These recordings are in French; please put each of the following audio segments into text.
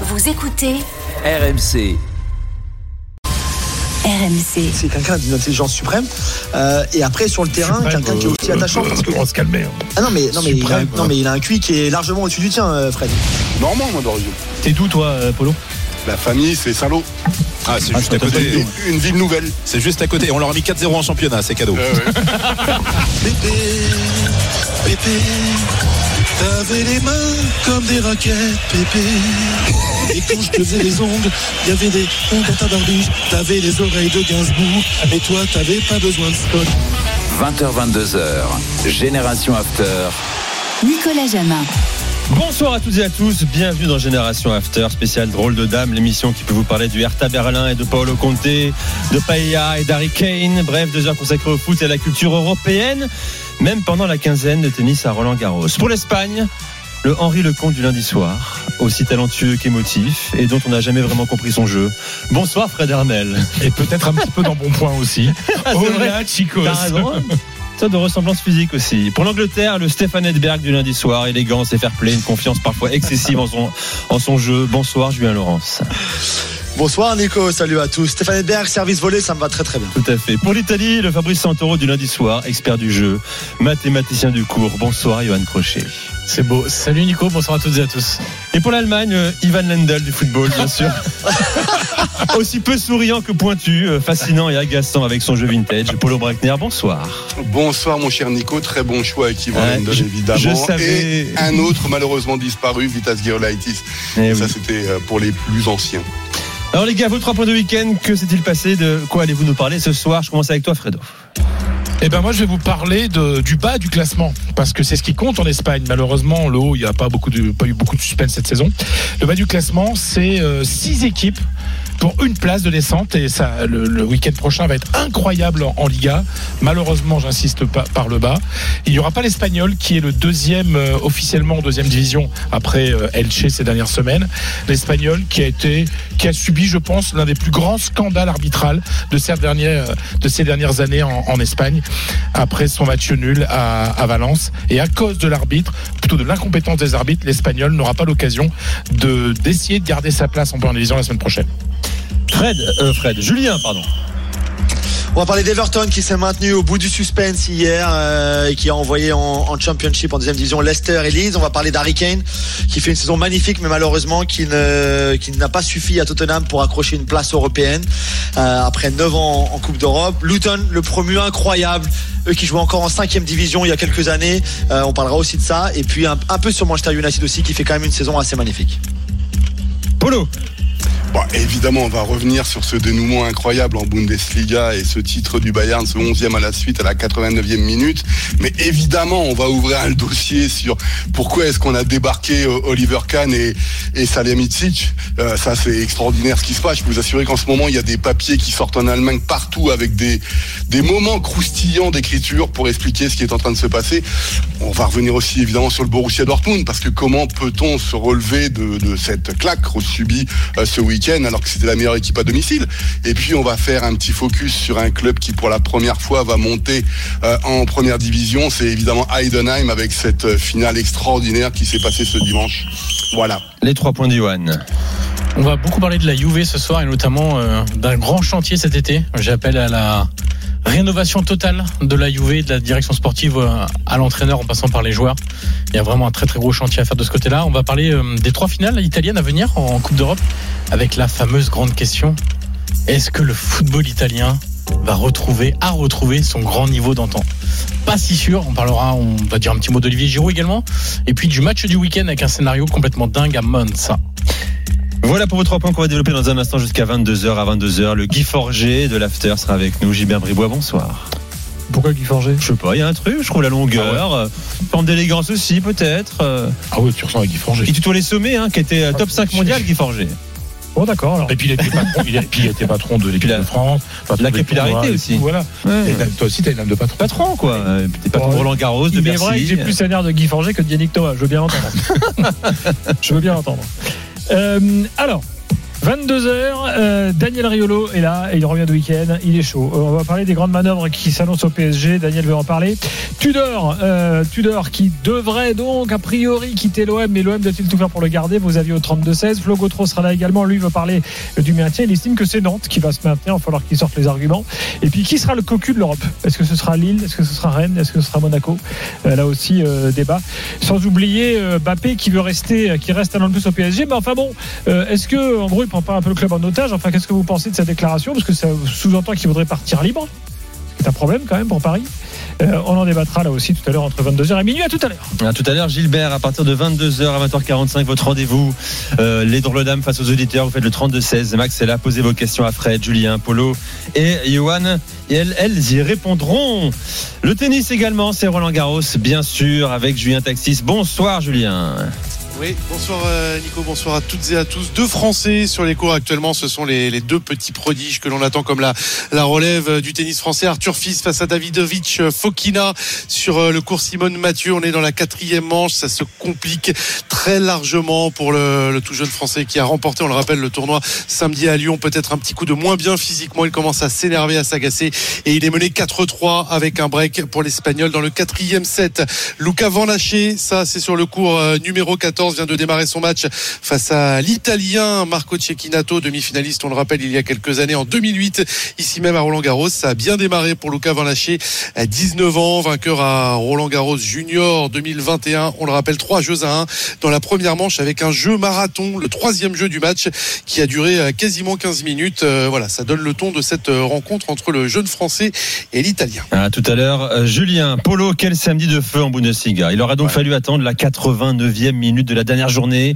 Vous écoutez RMC. RMC. C'est quelqu'un d'une intelligence suprême. Euh, et après, sur le terrain, quelqu'un qui est aussi euh, attachant. euh, Parce que... On va se calmer. hein. Ah non, mais, non, mais, il a, non, mais il a un QI qui est largement au-dessus du tien, euh, Fred. Normand, moi, d'origine. T'es d'où toi, euh, Polo La famille, c'est Saint-Lô. Ah, c'est juste ça à côté. Une, une ville nouvelle. C'est juste à côté. On leur a mis 4-0 en championnat, c'est cadeau. Pépé, Pépé, t'avais les mains comme des raquettes, Pépé. Et quand je te faisais les ongles, il y avait des ondes dans ta barbiche. T'avais les oreilles de Gainsbourg, mais toi t'avais pas besoin de spot. 20h22h. Génération After. Nicolas Jamin. Bonsoir à toutes et à tous, bienvenue dans Génération After, spécial drôle de dame, l'émission qui peut vous parler du Hertha Berlin et de Paolo Conte, de Paella et d'Harry Kane, bref, deux heures consacrées au foot et à la culture européenne, même pendant la quinzaine de tennis à Roland Garros. Pour l'Espagne, le Henri Lecomte du lundi soir, aussi talentueux qu'émotif et dont on n'a jamais vraiment compris son jeu. Bonsoir Fred Hermel. Et peut-être un petit peu dans bon point aussi. c'est Hola, chicos. T'as raison. Ça de ressemblance physique aussi. Pour l'Angleterre, le Stéphane Edberg du lundi soir, élégance et fair play, une confiance parfois excessive en son, en son jeu. Bonsoir Julien Laurence. Bonsoir, Nico. Salut à tous. Stéphane Edberg, service volé, ça me va très très bien. Tout à fait. Pour l'Italie, le Fabrice Santoro du lundi soir, expert du jeu, mathématicien du cours. Bonsoir Johan Crochet. C'est beau. Salut Nico, bonsoir à toutes et à tous. Et pour l'Allemagne, euh, Ivan Lendl du football, bien sûr. Aussi peu souriant que pointu, euh, fascinant et agaçant avec son jeu vintage. Polo Breckner, bonsoir. Bonsoir, mon cher Nico. Très bon choix avec Ouais, Lendl, je- évidemment. je savais. Et un autre, malheureusement disparu, Vitas Girolaitis. Eh Ça, oui. c'était euh, pour les plus anciens. Alors les gars, vos trois points de week-end, que s'est-il passé? De quoi allez-vous nous parler ce soir? Je commence avec toi, Fredo. Eh ben moi je vais vous parler du bas du classement parce que c'est ce qui compte en Espagne. Malheureusement le haut il n'y a pas beaucoup de pas eu beaucoup de suspense cette saison. Le bas du classement c'est euh, six équipes une place de descente et ça le, week-end prochain va être incroyable en, Liga. Malheureusement j'insiste par le bas. Il n'y aura pas l'Espagnol qui est le deuxième euh, officiellement en deuxième division après euh, Elche ces dernières semaines. L'Espagnol qui a été qui a subi je pense l'un des plus grands scandales arbitrales de ces dernières de ces dernières années en, Espagne après son match nul à, à Valence. Et à cause de l'arbitre, plutôt de l'incompétence des arbitres, l'Espagnol n'aura pas l'occasion de d'essayer de garder sa place en première division la semaine prochaine. Fred, euh, Fred, Julien, pardon. On va parler d'Everton qui s'est maintenu au bout du suspense hier euh, et qui a envoyé en, en Championship en deuxième division Leicester et Leeds. On va parler d'Harry Kane qui fait une saison magnifique mais malheureusement qui ne qui n'a pas suffi à Tottenham pour accrocher une place européenne euh, après 9 ans en, en Coupe d'Europe. Luton, le promu incroyable, eux qui jouaient encore en cinquième division il y a quelques années. Euh, on parlera aussi de ça et puis un, un peu sur Manchester United aussi qui fait quand même une saison assez magnifique. Polo. Bon, évidemment, on va revenir sur ce dénouement incroyable en Bundesliga et ce titre du Bayern, ce 11e à la suite à la 89e minute. Mais évidemment, on va ouvrir un dossier sur pourquoi est-ce qu'on a débarqué euh, Oliver Kahn et, et Salihamidzic. Euh, ça, c'est extraordinaire ce qui se passe. Je peux vous assurer qu'en ce moment, il y a des papiers qui sortent en Allemagne partout avec des, moments croustillants d'écriture pour expliquer ce qui est en train de se passer. On va revenir aussi évidemment sur le Borussia Dortmund parce que comment peut-on se relever de, cette claque subie euh, ce week-end? Alors que c'était la meilleure équipe à domicile Et puis on va faire un petit focus sur un club qui pour la première fois va monter euh, en première division. C'est évidemment Heidenheim avec cette euh, finale extraordinaire qui s'est passée ce dimanche. Voilà. Les trois points d'Johan. On va beaucoup parler de la Juve ce soir et notamment euh, d'un grand chantier cet été. J'appelle à la rénovation totale de la Juve, de la direction sportive euh, à l'entraîneur en passant par les joueurs. Il y a vraiment un très très gros chantier à faire de ce côté-là. On va parler euh, des trois finales italiennes à venir en Coupe d'Europe avec la fameuse grande question est-ce que le football italien va retrouver, a retrouvé son grand niveau d'antan? Pas si sûr. On parlera, on va dire un petit mot d'Olivier Giroud également. Et puis du match du week-end avec un scénario complètement dingue à Monza. Voilà pour vos trois points qu'on va développer dans un instant jusqu'à 22h. À 22h, le Guy Forger de l'After sera avec nous. Gilbert Bribois, bonsoir. Pourquoi Guy Forger Je sais pas, il y a un truc, je trouve la longueur, euh, forme d'élégance aussi peut-être. euh. Ah oui, tu ressens avec Guy Forger. Il tutoie les sommets, hein, qui était euh, top 5 mondial, Guy Forger. Bon d'accord alors. Et puis il était patron, il, a- puis il était patron de l'équipe la- de France. patron la des capillarité tournois et aussi. tout, Voilà. Ouais. Et toi aussi, t'as une âme de patron. Patron, quoi. Euh, T'es patron de Roland Garros, de Il est Bercy. vrai que j'ai plus un air de Guy Forger que de Yannick Thomas, je veux bien l'entendre. je veux bien l'entendre. Euh, alors, 22h, euh, Daniel Riolo est là et il revient de week-end. Il est chaud. Euh, on va parler des grandes manœuvres qui s'annoncent au PSG. Daniel veut en parler. Tudor, euh, Tudor qui devrait donc a priori quitter l'OM, mais l'OM doit-il tout faire pour le garder? Vos avis au 32-16. Flo sera là également. Lui veut parler du maintien. Il estime que c'est Nantes qui va se maintenir. Il va falloir qu'il sorte les arguments. Et puis qui sera le cocu de l'Europe? Est-ce que ce sera Lille? Est-ce que ce sera Rennes? Est-ce que ce sera Monaco? Là aussi débat. Sans oublier Bappé qui veut rester, qui reste un an de plus au PSG. Mais enfin bon, est-ce que en gros prend pas un peu le club en otage Enfin, qu'est-ce que vous pensez de sa déclaration? Parce que ça sous-entend qu'il voudrait partir libre. C'est un problème quand même pour Paris. Euh, on en débattra là aussi tout à l'heure entre 22h et minuit. À tout à l'heure. À tout à l'heure, Gilbert, à partir de 22h à 20h45, votre rendez-vous. Euh, les drôles dames face aux auditeurs, vous faites le 32-16. Max est là, posez vos questions à Fred, Julien, Polo et Johan. Et elles, elles y répondront. Le tennis également, c'est Roland Garros, bien sûr, avec Julien Taxis. Bonsoir, Julien. Oui, bonsoir euh, Nico, bonsoir à toutes et à tous. Deux Français sur les cours actuellement, ce sont les, deux petits prodiges que l'on attend comme la, la relève du tennis français. Arthur Fils face à Davidovic Fokina sur euh, le cours Simone Mathieu. On est dans la quatrième manche, ça se complique très largement pour le, tout jeune Français qui a remporté, on le rappelle, le tournoi samedi à Lyon. Peut-être un petit coup de moins bien physiquement, il commence à s'énerver, à s'agacer et il est mené 4-3 avec un break pour l'Espagnol dans le quatrième set. Luca Van ça c'est sur le cours euh, numéro 14 vient de démarrer son match face à l'Italien Marco Cecchinato, demi-finaliste, on le rappelle, il y a quelques années, en 2008, ici même à Roland-Garros. Ça a bien démarré pour Luca Van Laché, à 19 ans, vainqueur à Roland-Garros Junior 2021. On le rappelle, trois jeux à 1 dans la première manche avec un jeu marathon, le troisième jeu du match qui a duré euh, quasiment 15 minutes. Euh, Voilà, ça donne le ton de cette euh, rencontre entre le jeune Français et l'Italien. À tout à l'heure, Julien, Polo, quel samedi de feu en Bundesliga? Il aura donc fallu attendre la 89e minute de la dernière journée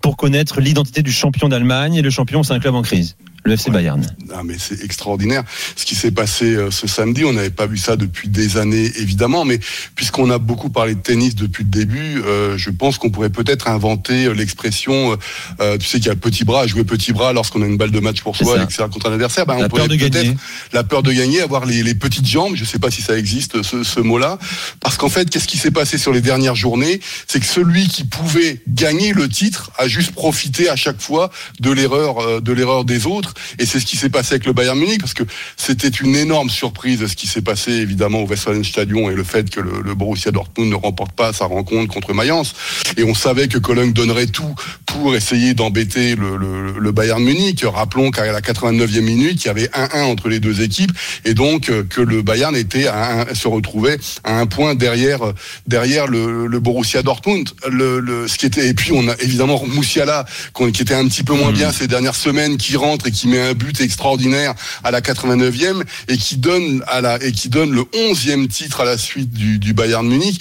pour connaître l'identité du champion d'Allemagne. Et le champion, c'est un club en crise. Le FC Bayern. Ah, mais c'est extraordinaire ce qui s'est passé euh, ce samedi. On n'avait pas vu ça depuis des années, évidemment. Mais puisqu'on a beaucoup parlé de tennis depuis le début, euh, je pense qu'on pourrait peut-être inventer euh, l'expression, euh, euh, tu sais qu'il y a le petit bras, jouer petit bras lorsqu'on a une balle de match pour soi, etc. contre un adversaire. Ben, La on pourrait peur de peut-être gagner. la peur de gagner, avoir les, les petites jambes. Je ne sais pas si ça existe ce, ce mot-là, parce qu'en fait, qu'est-ce qui s'est passé sur les dernières journées? C'est que celui qui pouvait gagner le titre a juste profité à chaque fois de l'erreur euh, de l'erreur des autres, et c'est ce qui s'est passé avec le Bayern Munich, parce que c'était une énorme surprise ce qui s'est passé évidemment au Westfalenstadion et le fait que le, le Borussia Dortmund ne remporte pas sa rencontre contre Mayence, et on savait que Cologne donnerait tout pour essayer d'embêter le, le- le Bayern Munich. Rappelons qu'à la 89e minute, il y avait 1-1 entre les deux équipes et donc euh, que le Bayern était à un- se retrouvait à un point derrière euh, derrière le, le Borussia Dortmund. Le, ce qui était et puis on a évidemment Moussiala qui était un petit peu moins bien ces dernières semaines, qui rentre et qui met un but extraordinaire à la 89e et qui donne à la et qui donne le 11e titre à la suite du Bayern Munich.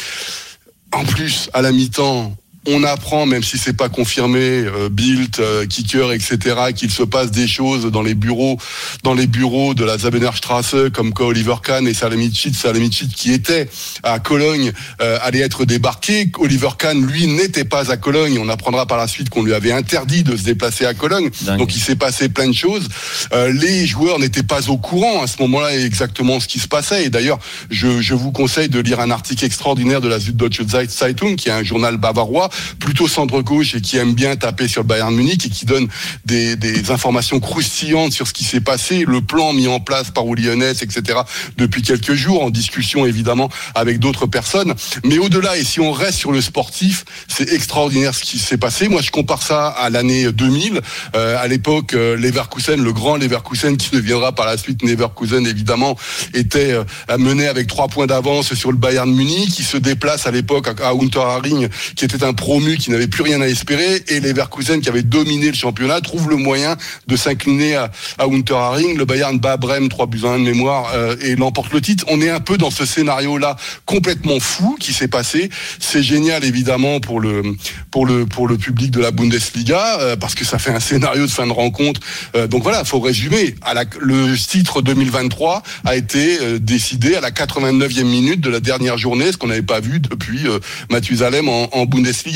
En plus, à la mi-temps, on apprend, même si c'est pas confirmé, euh, Bild, euh, Kicker, etc., qu'il se passe des choses dans les bureaux, dans les bureaux de la Zabenerstrasse, comme quoi Oliver Kahn et Salamidzic, Salamidzic qui était à Cologne, euh, allaient être débarqués. Oliver Kahn, lui, n'était pas à Cologne. On apprendra par la suite qu'on lui avait interdit de se déplacer à Cologne. Dingue. Donc il s'est passé plein de choses. Euh, les joueurs n'étaient pas au courant à ce moment-là exactement ce qui se passait. Et d'ailleurs, je, je vous conseille de lire un article extraordinaire de la Süddeutsche Zeitung, qui est un journal bavarois, plutôt centre-gauche et qui aime bien taper sur le Bayern Munich et qui donne des, informations croustillantes sur ce qui s'est passé, le plan mis en place par Uli etc. depuis quelques jours, en discussion évidemment avec d'autres personnes. Mais au-delà, et si on reste sur le sportif, c'est extraordinaire ce qui s'est passé. Moi, je compare ça à l'année 2000. Euh, à l'époque, euh, Leverkusen, le grand Leverkusen qui deviendra par la suite Neverkusen, évidemment, était euh, mené avec trois points d'avance sur le Bayern Munich, qui se déplace à l'époque à, Unterhaching, qui était un promu qui n'avait plus rien à espérer, et Leverkusen qui avait dominé le championnat trouve le moyen de s'incliner à, Unterhaching. Le Bayern bat Brême 3 buts à 1 de mémoire euh, et l'emporte le titre. On est un peu dans ce scénario-là complètement fou qui s'est passé. C'est génial évidemment pour le public de la Bundesliga euh, parce que ça fait un scénario de fin de rencontre. Euh, donc voilà, faut résumer. Le titre 2023 a été décidé à la 89e minute de la dernière journée, ce qu'on n'avait pas vu depuis Mathusalem en, en Bundesliga.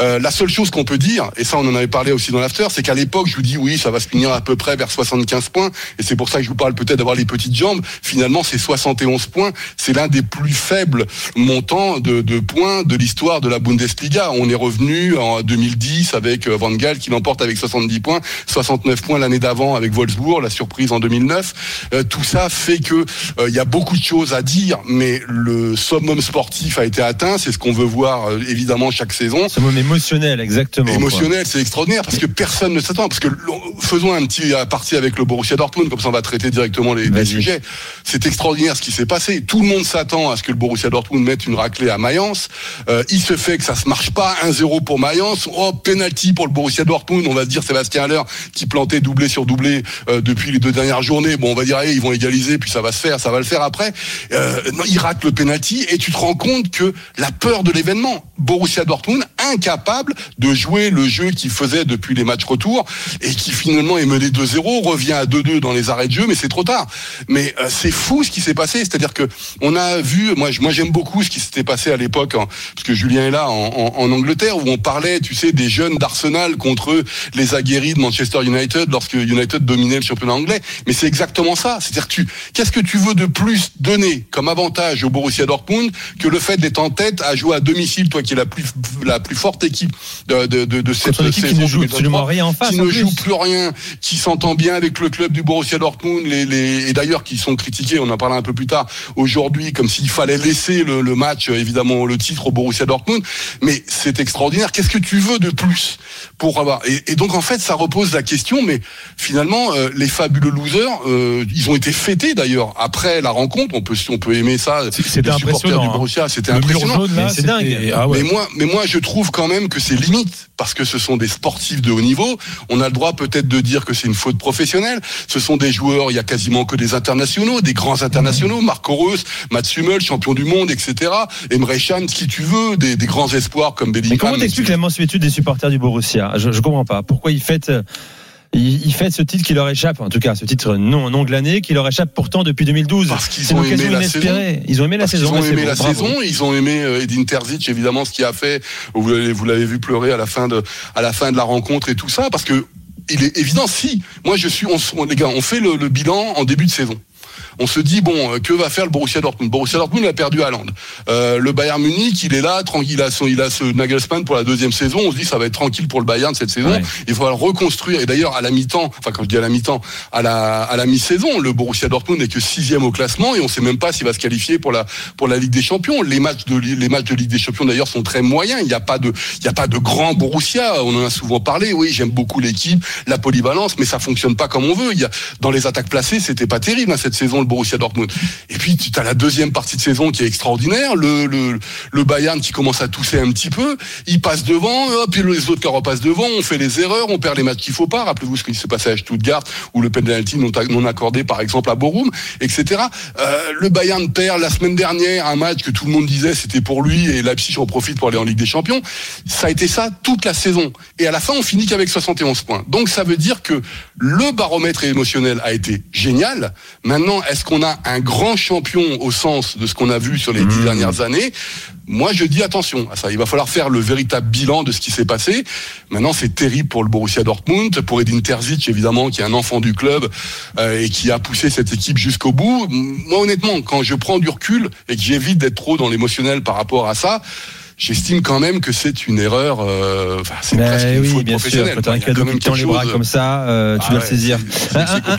Euh, la seule chose qu'on peut dire, et ça on en avait parlé aussi dans l'after, c'est qu'à l'époque je vous dis oui, ça va se finir à peu près vers 75 points, et c'est pour ça que je vous parle peut-être d'avoir les petites jambes. Finalement, c'est 71 points. C'est l'un des plus faibles montants de, points de l'histoire de la Bundesliga. On est revenu en 2010 avec euh, Van Gaal qui l'emporte avec 70 points, 69 points l'année d'avant avec Wolfsburg, la surprise en 2009. Euh, tout ça fait que il y a beaucoup de choses à dire, mais le summum sportif a été atteint. C'est ce qu'on veut voir évidemment chaque saison. Ce moment émotionnel, exactement. Émotionnel, c'est extraordinaire parce que personne ne s'attend. Parce que faisons un petit parti avec le Borussia Dortmund, comme ça on va traiter directement les, sujets. C'est extraordinaire ce qui s'est passé. Tout le monde s'attend à ce que le Borussia Dortmund mette une raclée à Mayence. Euh, il se fait que ça se marche pas. 1-0 pour Mayence. Oh, penalty pour le Borussia Dortmund. On va se dire Sébastien Haller qui plantait doublé sur doublé euh, depuis les deux dernières journées. Bon, on va dire allez, ils vont égaliser, puis ça va se faire, ça va le faire après. Euh, non, il rate le penalty et tu te rends compte que la peur de l'événement. Borussia Dortmund incapable de jouer le jeu qu'il faisait depuis les matchs retour et qui finalement est mené 2-0, revient à 2-2 dans les arrêts de jeu, mais c'est trop tard. Mais euh, c'est fou ce qui s'est passé, c'est-à-dire que on a vu, moi, moi j'aime beaucoup ce qui s'était passé à l'époque, hein, parce que Julien est là en, en- Angleterre, où on parlait, tu sais, des jeunes d'Arsenal contre les aguerris de Manchester United lorsque United dominait le championnat anglais. Mais c'est exactement ça. C'est-à-dire tu, qu'est-ce que tu veux de plus donner comme avantage au Borussia Dortmund que le fait d'être en tête à jouer à domicile, toi qui es la plus la plus forte équipe de, de, de, de cette équipe qui saison ne joue 2023, absolument rien en face, qui en ne plus. joue plus rien, qui s'entend bien avec le club du Borussia Dortmund, les, les, et d'ailleurs qui sont critiqués, on en parlera un peu plus tard aujourd'hui, comme s'il fallait laisser le, le match, évidemment le titre au Borussia Dortmund. Mais c'est extraordinaire. Qu'est-ce que tu veux de plus pour avoir? Et, et donc en fait, ça repose la question. Mais finalement, euh, les fabuleux losers, euh, ils ont été fêtés d'ailleurs après la rencontre. On peut on peut aimer ça. C'était impressionnant, du hein. Borussia, c'était Le mur impressionnant. jaune, là, Mais c'est c'était- dingue. Ah ouais. Mais moi, mais moi, je trouve quand même que c'est limite parce que ce sont des sportifs de haut niveau. On a le droit peut-être de dire que c'est une faute professionnelle. Ce sont des joueurs, il y a quasiment que des internationaux, des grands internationaux. Marco Reus, Mats Hummel, champion du monde, etc. Emre Can, qui tu veux, des, des grands espoirs comme Mais Bellingham. comment t'expliques la mensuétude des supporters du Borussia? Je, je comprends pas. Pourquoi ils fêtent, ils, ils fêtent ce titre qui leur échappe, en tout cas ce titre non, non glané, qui leur échappe pourtant depuis 2012. Parce qu'ils ont aimé la. Ils ont aimé la saison. ont ouais, aimé la saison, ils ont aimé euh, Edin Terzic évidemment ce qu'il a fait. Vous l'avez, vous l'avez vu pleurer à la fin de à la fin de la rencontre et tout ça parce que il est évident si moi je suis on, on- les gars on fait le, le bilan en début de saison. On se dit bon euh, que va faire le Borussia Dortmund? Borussia Dortmund a perdu à Land. Euh, le Bayern Munich il est là tranquille il a son il a ce Nagelsmann pour la deuxième saison. On se dit ça va être tranquille pour le Bayern cette saison. Ouais. il va le reconstruire. Et d'ailleurs à la mi-temps enfin quand je dis à la mi-temps à la à la mi-saison le Borussia Dortmund n'est que sixième au classement et on sait même pas s'il va se qualifier pour la pour la Ligue des Champions. Les matchs de les matchs de Ligue des Champions d'ailleurs sont très moyens. Il n'y a pas de il y a pas de grand Borussia. On en a souvent parlé. Oui j'aime beaucoup l'équipe la polyvalence mais ça fonctionne pas comme on veut. Il y a dans les attaques placées c'était pas terrible hein, cette saison Borussia Dortmund. Et puis tu as la deuxième partie de saison qui est extraordinaire. Le le le Bayern qui commence à tousser un petit peu. Il passe devant et les autres qui repassent devant. On fait les erreurs on perd les matchs qu'il faut pas. Rappelez-vous ce qui s'est passé à Stuttgart ou le penalty non, non accordé par exemple à Borum etc Euh, le Bayern perd la semaine dernière un match que tout le monde disait c'était pour lui et Leipzig en profite pour aller en Ligue des Champions. Ça a été ça toute la saison. Et à la fin on finit qu'avec 71 points. Donc ça veut dire que le baromètre émotionnel a été génial maintenant est-ce qu'on a un grand champion au sens de ce qu'on a vu sur les dix dernières années? Moi, je dis attention à ça. Il va falloir faire le véritable bilan de ce qui s'est passé. Maintenant, c'est terrible pour le Borussia Dortmund, pour Edin Terzic, évidemment, qui est un enfant du club euh, et qui a poussé cette équipe jusqu'au bout. Moi, honnêtement, quand je prends du recul et que j'évite d'être trop dans l'émotionnel par rapport à ça, j'estime quand même que c'est une erreur. euh, c'est Mais presque oui, bien sûr. professionnelle. Quand t'as quoi. un cadeau quand qui tend les bras comme ça, euh, tu Ah dois ouais, le saisir.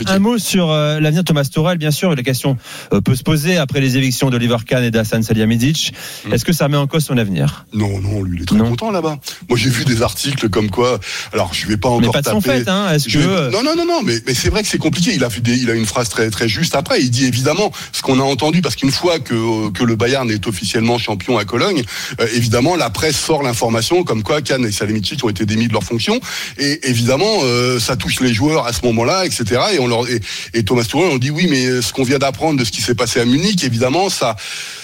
Un, mot sur euh, l'avenir de Thomas Torel, bien sûr. La question euh, peut se poser après les évictions d'Oliver Kahn et d'Hassan Salihamidzic. Mm. Est-ce que ça remet en cause son avenir? Non, non, lui, il est très Non. content là-bas. Moi, j'ai vu des articles comme quoi. Alors, je vais pas encore Mais pas de son taper. fait, hein. Est-ce Je que vais- Non, non, non, non, mais, mais c'est vrai que c'est compliqué. Il a, des- il a une phrase très, très juste après. Il dit évidemment ce qu'on a entendu, parce qu'une fois que, que le Bayern est officiellement champion à Cologne, euh, évidemment, la presse sort l'information comme quoi Kahn et Salihamidzic ont été démis de leurs fonctions. Et évidemment, euh, ça touche les joueurs à ce moment-là, etc. Et, on leur, et, Thomas Tuchel, on dit oui, mais ce qu'on vient d'apprendre de ce qui s'est passé à Munich, évidemment, ça,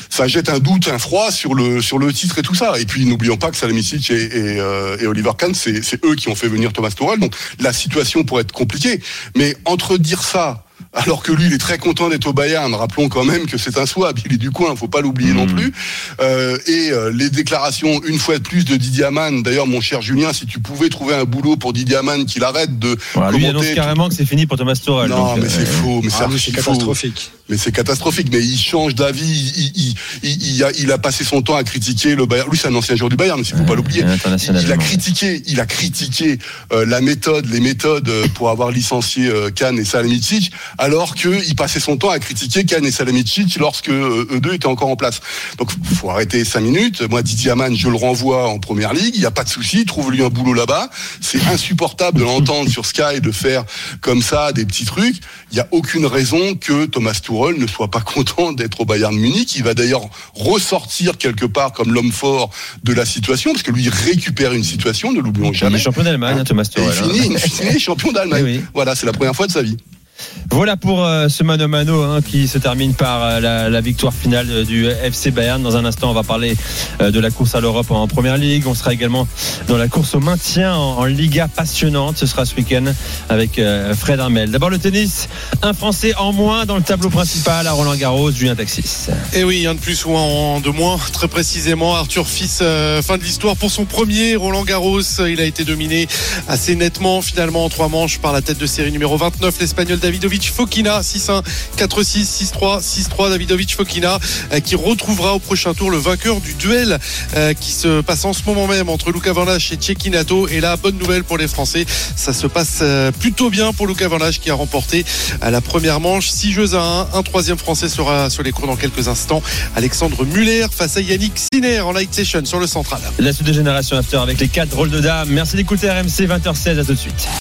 ça jette un doute, un froid sur le, sur le titre et tout ça. Et puis, n'oublions pas que Salihamidzic et, et, euh, et Oliver Kahn, c'est eux qui ont fait venir Thomas Tuchel. Donc, la situation pourrait être compliquée. Mais entre dire ça, alors que lui, il est très content d'être au Bayern. Rappelons quand même que c'est un swap, il est du coin, faut pas l'oublier non plus. Euh, et euh, les déclarations, une fois de plus, de Didier Amann. D'ailleurs, mon cher Julien, si tu pouvais trouver un boulot pour Didier Amann, qu'il arrête de Voilà, lui il annonce commenter. carrément que c'est fini pour Thomas Tuchel. Non, donc, mais euh, c'est faux, mais c'est Ah c'est catastrophique. Mais c'est catastrophique. Mais il change d'avis. Il, il, il, il a, il a passé son temps à critiquer le Bayern. Lui, c'est un ancien joueur du Bayern, mais il faut pas l'oublier. Il a critiqué, il a critiqué euh, la méthode, les méthodes euh, pour avoir licencié euh, Kahn et Salamidzic, alors qu'il passait son temps à critiquer Kahn et Salamidzic lorsque euh, eux deux étaient encore en place. Donc, faut arrêter cinq minutes. Moi, Didier Amann, je le renvoie en première ligue. Il n'y a pas de souci. Trouve-lui un boulot là-bas. C'est insupportable de l'entendre sur Sky de faire comme ça des petits trucs. Il n'y a aucune raison que Thomas Tuchel ne soit pas content d'être au Bayern Munich. Il va d'ailleurs ressortir quelque part comme l'homme fort de la situation, parce que lui il récupère une situation, ne l'oublions Il jamais. est champion d'Allemagne, hein, Thomas il Tuchel. hein. il finit champion d'Allemagne. Oui, oui. Voilà, c'est la première fois de sa vie. Voilà pour euh, ce mano mano hein, qui se termine par euh, la, victoire finale euh, du FC Bayern. Dans un instant, on va parler de la course à l'Europe en Première Ligue. On sera également dans la course au maintien en, Liga passionnante. Ce sera ce week-end avec Fred Armel. D'abord le tennis, un Français en moins dans le tableau principal à Roland Garros, Julien Taxis. Et oui, un de plus ou un de moins, très précisément. Arthur Fils, fin de l'histoire pour son premier Roland Garros. Il a été dominé assez nettement, finalement, en trois manches par la tête de série numéro 29, l'Espagnol Davidovic Fokina, 6-1, 4-6, 6-3, 6-3. Davidovic Fokina euh, qui retrouvera au prochain tour le vainqueur du duel euh, qui se passe en ce moment même entre Luca Van Lach et Cecchinato. Et là, bonne nouvelle pour les Français, ça se passe euh, plutôt bien pour Luca Van Lach qui a remporté la première manche 6 jeux à 1. Un troisième Français sera sur les cours dans quelques instants. Alexandre Muller face à Yannick Sinner en light session sur le central. La suite de Génération After avec les quatre rôles de dames. Merci d'écouter RMC 20h16. À tout de suite.